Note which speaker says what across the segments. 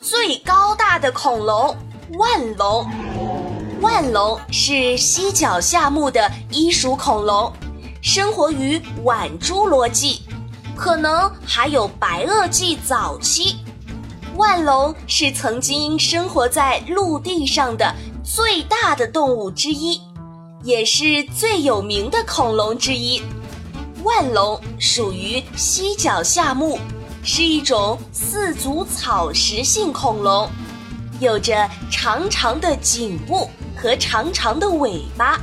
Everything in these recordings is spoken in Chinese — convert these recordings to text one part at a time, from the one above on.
Speaker 1: 最高大的恐龙——腕龙。腕龙是犀角下目的一属恐龙，生活于晚侏罗纪，可能还有白垩纪早期。万龙是曾经生活在陆地上的最大的动物之一，也是最有名的恐龙之一。万龙属于犀角下目，是一种四足草食性恐龙，有着长长的颈部和长长的尾巴，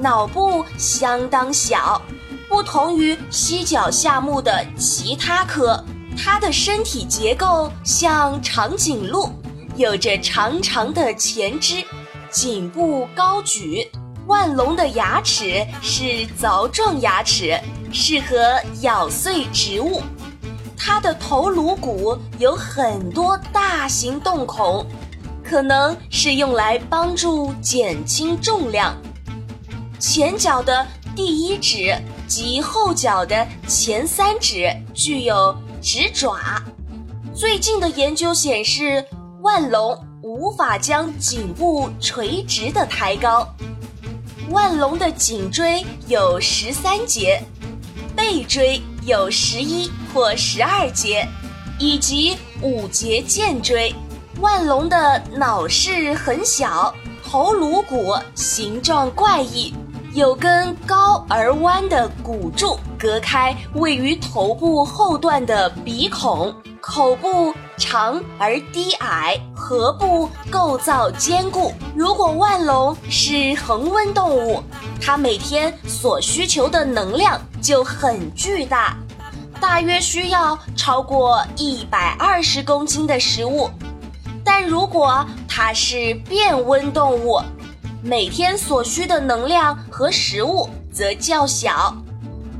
Speaker 1: 脑部相当小，不同于犀角下目的其他科。它的身体结构像长颈鹿，有着长长的前肢，颈部高举。万龙的牙齿是凿状牙齿，适合咬碎植物。它的头颅骨有很多大型洞孔，可能是用来帮助减轻重量。前脚的第一指及后脚的前三指具有。直爪，最近的研究显示，万龙无法将颈部垂直的抬高。万龙的颈椎有十三节，背椎有十一或十二节，以及五节剑椎。万龙的脑室很小，头颅骨形状怪异。有根高而弯的骨柱隔开位于头部后段的鼻孔，口部长而低矮，颌部构造坚固。如果万龙是恒温动物，它每天所需求的能量就很巨大，大约需要超过一百二十公斤的食物。但如果它是变温动物，每天所需的能量和食物则较小。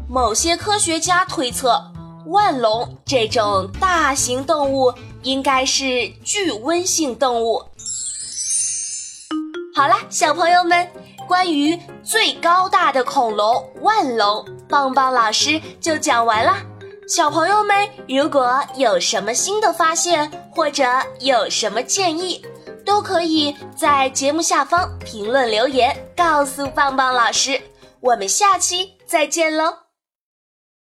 Speaker 1: 某些科学家推测，万龙这种大型动物应该是巨温性动物。好啦，小朋友们，关于最高大的恐龙万龙，棒棒老师就讲完啦。小朋友们，如果有什么新的发现，或者有什么建议，都可以在节目下方评论留言，告诉棒棒老师。我们下期再见喽！